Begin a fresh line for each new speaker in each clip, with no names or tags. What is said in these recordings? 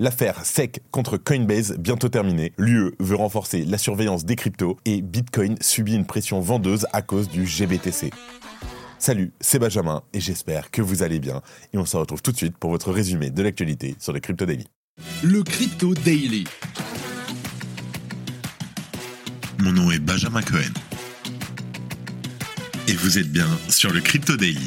L'affaire SEC contre Coinbase bientôt terminée. L'UE veut renforcer la surveillance des cryptos et Bitcoin subit une pression vendeuse à cause du GBTC. Salut, c'est Benjamin et j'espère que vous allez bien. Et on se retrouve tout de suite pour votre résumé de l'actualité sur le Crypto Daily.
Le Crypto Daily.
Mon nom est Benjamin Cohen. Et vous êtes bien sur le Crypto Daily.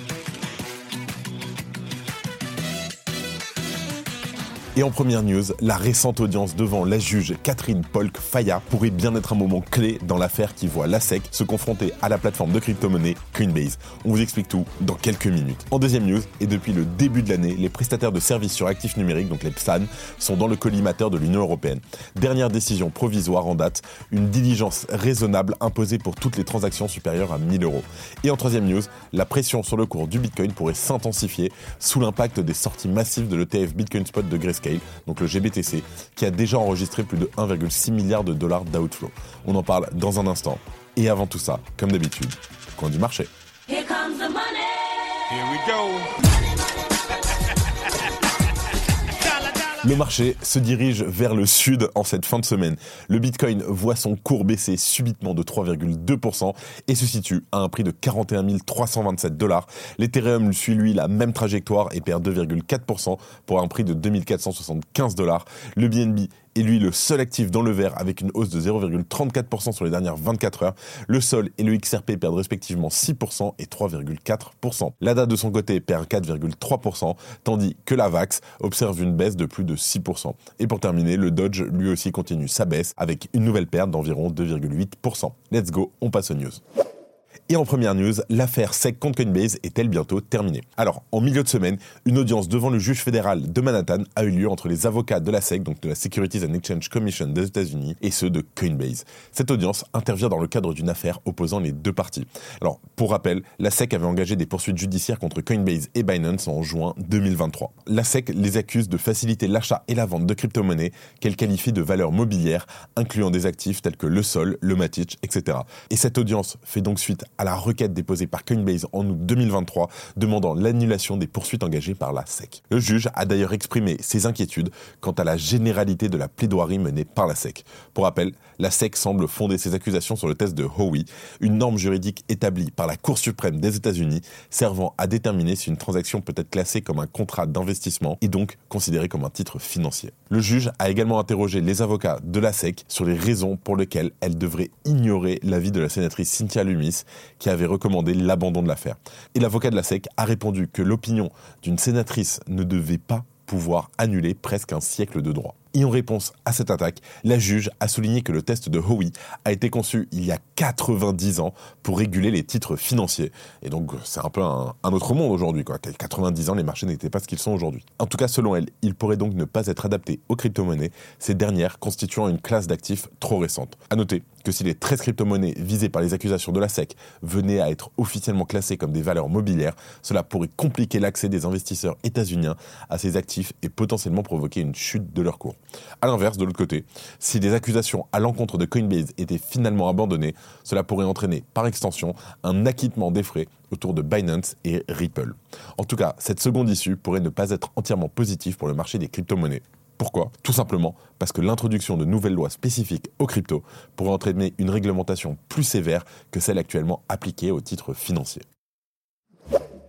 Et en première news, la récente audience devant la juge Catherine Polk Faya pourrait bien être un moment clé dans l'affaire qui voit la SEC se confronter à la plateforme de crypto-monnaie Coinbase. On vous explique tout dans quelques minutes. En deuxième news, et depuis le début de l'année, les prestataires de services sur actifs numériques, donc les PSAN, sont dans le collimateur de l'Union européenne. Dernière décision provisoire en date, une diligence raisonnable imposée pour toutes les transactions supérieures à 1000 euros. Et en troisième news, la pression sur le cours du Bitcoin pourrait s'intensifier sous l'impact des sorties massives de l'ETF Bitcoin Spot de Grayscale donc le GBTC, qui a déjà enregistré plus de 1,6 milliard de dollars d'outflow. On en parle dans un instant. Et avant tout ça, comme d'habitude, coin du marché. Here comes the money. Here we go. Le marché se dirige vers le sud en cette fin de semaine. Le Bitcoin voit son cours baisser subitement de 3,2% et se situe à un prix de 41 327 dollars. L'Ethereum suit lui la même trajectoire et perd 2,4% pour un prix de 2475 dollars. Le BNB est lui le seul actif dans le vert avec une hausse de 0,34% sur les dernières 24 heures. Le Sol et le XRP perdent respectivement 6% et 3,4%. L'ADA de son côté perd 4,3%, tandis que la VAX observe une baisse de plus de 6%. Et pour terminer, le Dodge lui aussi continue sa baisse avec une nouvelle perte d'environ 2,8%. Let's go, on passe aux news. Et en première news, l'affaire SEC contre Coinbase est-elle bientôt terminée? Alors, en milieu de semaine, une audience devant le juge fédéral de Manhattan a eu lieu entre les avocats de la SEC, donc de la Securities and Exchange Commission des États-Unis, et ceux de Coinbase. Cette audience intervient dans le cadre d'une affaire opposant les deux parties. Alors, pour rappel, la SEC avait engagé des poursuites judiciaires contre Coinbase et Binance en juin 2023. La SEC les accuse de faciliter l'achat et la vente de crypto-monnaies qu'elle qualifie de valeurs mobilières, incluant des actifs tels que le sol, le Matic, etc. Et cette audience fait donc suite à la requête déposée par Coinbase en août 2023 demandant l'annulation des poursuites engagées par la SEC. Le juge a d'ailleurs exprimé ses inquiétudes quant à la généralité de la plaidoirie menée par la SEC. Pour rappel, la SEC semble fonder ses accusations sur le test de Howey, une norme juridique établie par la Cour suprême des États-Unis servant à déterminer si une transaction peut être classée comme un contrat d'investissement et donc considérée comme un titre financier. Le juge a également interrogé les avocats de la SEC sur les raisons pour lesquelles elle devrait ignorer l'avis de la sénatrice Cynthia Lumis qui avait recommandé l'abandon de l'affaire. Et l'avocat de la SEC a répondu que l'opinion d'une sénatrice ne devait pas pouvoir annuler presque un siècle de droit. Et en réponse à cette attaque, la juge a souligné que le test de Howey a été conçu il y a 90 ans pour réguler les titres financiers. Et donc, c'est un peu un, autre monde aujourd'hui. Quoi. 90 ans, les marchés n'étaient pas ce qu'ils sont aujourd'hui. En tout cas, selon elle, il pourrait donc ne pas être adapté aux crypto-monnaies, ces dernières constituant une classe d'actifs trop récente. À noter que si les 13 crypto-monnaies visées par les accusations de la SEC venaient à être officiellement classées comme des valeurs mobilières, cela pourrait compliquer l'accès des investisseurs états-uniens à ces actifs et potentiellement provoquer une chute de leur cours. A l'inverse, de l'autre côté, si des accusations à l'encontre de Coinbase étaient finalement abandonnées, cela pourrait entraîner, par extension, un acquittement des frais autour de Binance et Ripple. En tout cas, cette seconde issue pourrait ne pas être entièrement positive pour le marché des crypto-monnaies. Pourquoi? Tout simplement parce que l'introduction de nouvelles lois spécifiques aux cryptos pourrait entraîner une réglementation plus sévère que celle actuellement appliquée aux titres financiers.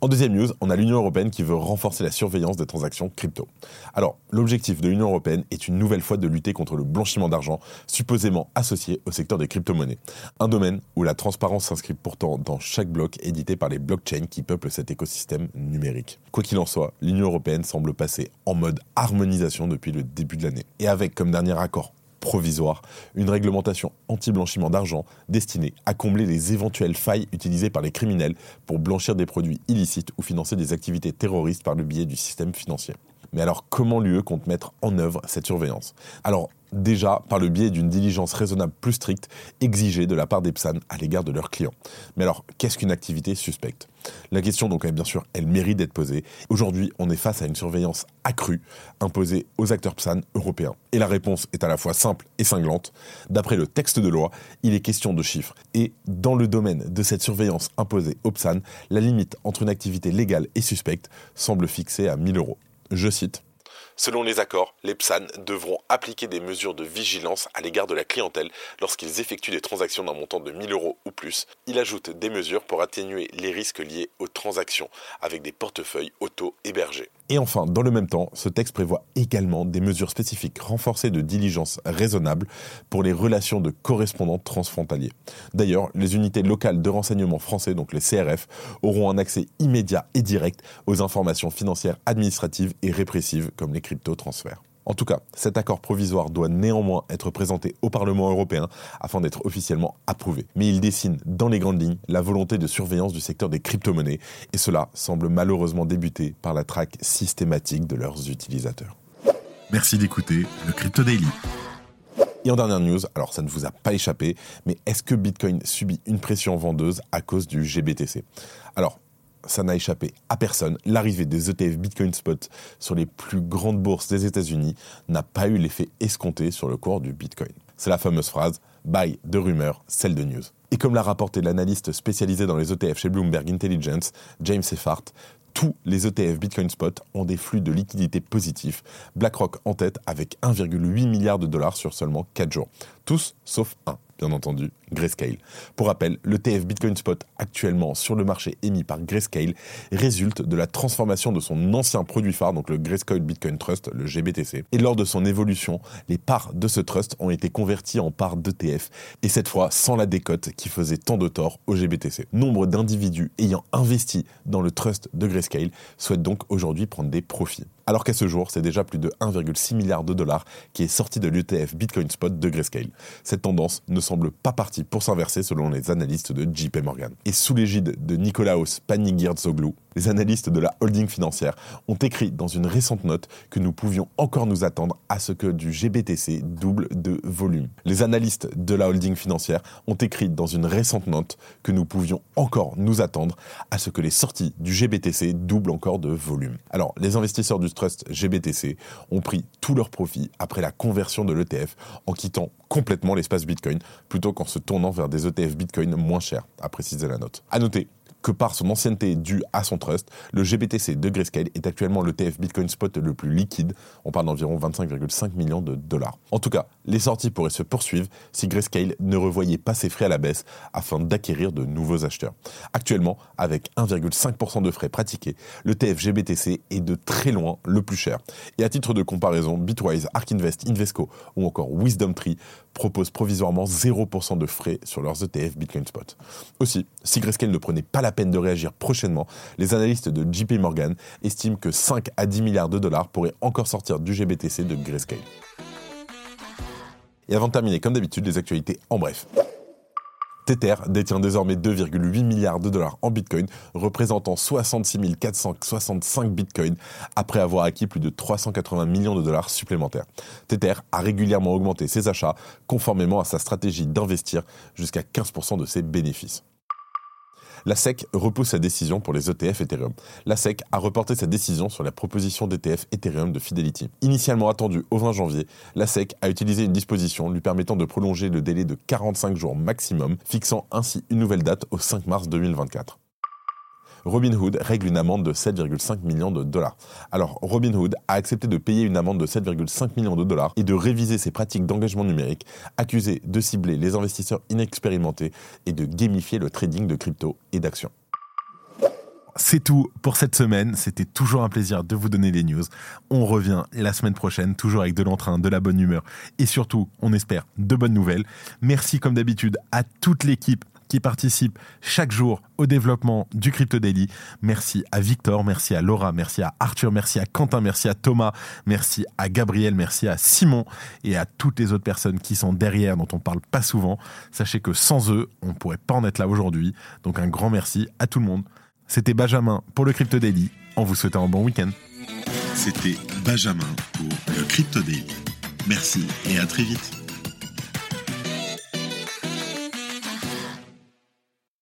En deuxième news, on a l'Union européenne qui veut renforcer la surveillance des transactions crypto. Alors, l'objectif de l'Union européenne est une nouvelle fois de lutter contre le blanchiment d'argent, supposément associé au secteur des crypto-monnaies. Un domaine où la transparence s'inscrit pourtant dans chaque bloc édité par les blockchains qui peuplent cet écosystème numérique. Quoi qu'il en soit, l'Union européenne semble passer en mode harmonisation depuis le début de l'année. Et avec comme dernier accord provisoire, une réglementation anti-blanchiment d'argent destinée à combler les éventuelles failles utilisées par les criminels pour blanchir des produits illicites ou financer des activités terroristes par le biais du système financier. Mais alors comment l'UE compte mettre en œuvre cette surveillance? Déjà par le biais d'une diligence raisonnable plus stricte exigée de la part des PSAN à l'égard de leurs clients. Mais alors qu'est-ce qu'une activité suspecte? La question donc bien sûr elle mérite d'être posée. Aujourd'hui on est face à une surveillance accrue imposée aux acteurs PSAN européens. Et la réponse est à la fois simple et cinglante. D'après le texte de loi, il est question de chiffres. Et dans le domaine de cette surveillance imposée aux PSAN, la limite entre une activité légale et suspecte semble fixée à 1000 euros. Je cite. Selon les accords, les PSAN devront appliquer des mesures de vigilance à l'égard de la clientèle lorsqu'ils effectuent des transactions d'un montant de 1000 euros ou plus. Il ajoute des mesures pour atténuer les risques liés aux transactions avec des portefeuilles auto-hébergés. Et enfin, dans le même temps, ce texte prévoit également des mesures spécifiques renforcées de diligence raisonnable pour les relations de correspondants transfrontaliers. D'ailleurs, les unités locales de renseignement français, donc les CRF, auront un accès immédiat et direct aux informations financières administratives et répressives comme les crypto-transferts. En tout cas, cet accord provisoire doit néanmoins être présenté au Parlement européen afin d'être officiellement approuvé. Mais il dessine dans les grandes lignes la volonté de surveillance du secteur des crypto-monnaies et cela semble malheureusement débuter par la traque systématique de leurs utilisateurs.
Merci d'écouter le Crypto Daily.
Et en dernière news, alors ça ne vous a pas échappé, mais est-ce que Bitcoin subit une pression vendeuse à cause du GBTC Alors, ça n'a échappé à personne. L'arrivée des ETF Bitcoin Spot sur les plus grandes bourses des États-Unis n'a pas eu l'effet escompté sur le cours du Bitcoin. C'est la fameuse phrase buy de rumeur, celle de news. Et comme l'a rapporté l'analyste spécialisé dans les ETF chez Bloomberg Intelligence, James Effart, tous les ETF Bitcoin Spot ont des flux de liquidités positifs, BlackRock en tête avec 1,8 milliard de dollars sur seulement 4 jours. Tous sauf un bien entendu, Grayscale. Pour rappel, le TF Bitcoin Spot actuellement sur le marché émis par Grayscale résulte de la transformation de son ancien produit phare, donc le Grayscale Bitcoin Trust, le GBTC. Et lors de son évolution, les parts de ce trust ont été converties en parts d'ETF, et cette fois sans la décote qui faisait tant de tort au GBTC. Nombre d'individus ayant investi dans le trust de Grayscale souhaitent donc aujourd'hui prendre des profits. Alors qu'à ce jour, c'est déjà plus de 1,6 milliard de dollars qui est sorti de l'ETF Bitcoin Spot de Grayscale. Cette tendance ne semble pas partie pour s'inverser selon les analystes de JP Morgan. Et sous l'égide de Nicolaos Panigirtzoglou, les analystes de la holding financière ont écrit dans une récente note que nous pouvions encore nous attendre à ce que du GBTC double de volume. Les analystes de la holding financière ont écrit dans une récente note que nous pouvions encore nous attendre à ce que les sorties du GBTC doublent encore de volume. Alors, les investisseurs du trust GBTC ont pris tous leurs profits après la conversion de l'ETF en quittant complètement l'espace Bitcoin plutôt qu'en se tournant vers des ETF Bitcoin moins chers, a précisé la note. À noter que par son ancienneté due à son trust, le GBTC de Grayscale est actuellement le TF Bitcoin Spot le plus liquide. On parle d'environ 25,5 millions de dollars. En tout cas, les sorties pourraient se poursuivre si Grayscale ne revoyait pas ses frais à la baisse afin d'acquérir de nouveaux acheteurs. Actuellement, avec 1,5% de frais pratiqués, le TF GBTC est de très loin le plus cher. Et à titre de comparaison, Bitwise, Ark Invest, Invesco ou encore Wisdom Tree proposent provisoirement 0% de frais sur leurs ETF Bitcoin Spot. Aussi, si Grayscale ne prenait pas la peine de réagir prochainement, les analystes de JP Morgan estiment que 5 à 10 milliards de dollars pourraient encore sortir du GBTC de Grayscale. Et avant de terminer, comme d'habitude, les actualités en bref. Tether détient désormais 2,8 milliards de dollars en Bitcoin, représentant 66 465 Bitcoins après avoir acquis plus de 380 millions de dollars supplémentaires. Tether a régulièrement augmenté ses achats conformément à sa stratégie d'investir jusqu'à 15% de ses bénéfices. La SEC repousse sa décision pour les ETF Ethereum. La SEC a reporté sa décision sur la proposition d'ETF Ethereum de Fidelity. Initialement attendue au 20 janvier, la SEC a utilisé une disposition lui permettant de prolonger le délai de 45 jours maximum, fixant ainsi une nouvelle date au 5 mars 2024. Robinhood règle une amende de 7,5 millions de dollars. Alors, Robinhood a accepté de payer une amende de 7,5 millions de dollars et de réviser ses pratiques d'engagement numérique, accusé de cibler les investisseurs inexpérimentés et de gamifier le trading de crypto et d'actions. c'est tout pour cette semaine. C'était toujours un plaisir de vous donner les news. On revient la semaine prochaine, toujours avec de l'entrain, de la bonne humeur et surtout, on espère, de bonnes nouvelles. Merci comme d'habitude à toute l'équipe qui participe chaque jour au développement du Crypto Daily. Merci à Victor, merci à Laura, merci à Arthur, merci à Quentin, merci à Thomas, merci à Gabriel, merci à Simon et à toutes les autres personnes qui sont derrière, dont on parle pas souvent. Sachez que sans eux, on ne pourrait pas en être là aujourd'hui. Donc un grand merci à tout le monde. C'était Benjamin pour le Crypto Daily, en vous souhaitant un bon week-end.
C'était Benjamin pour le Crypto Daily. Merci et à très vite.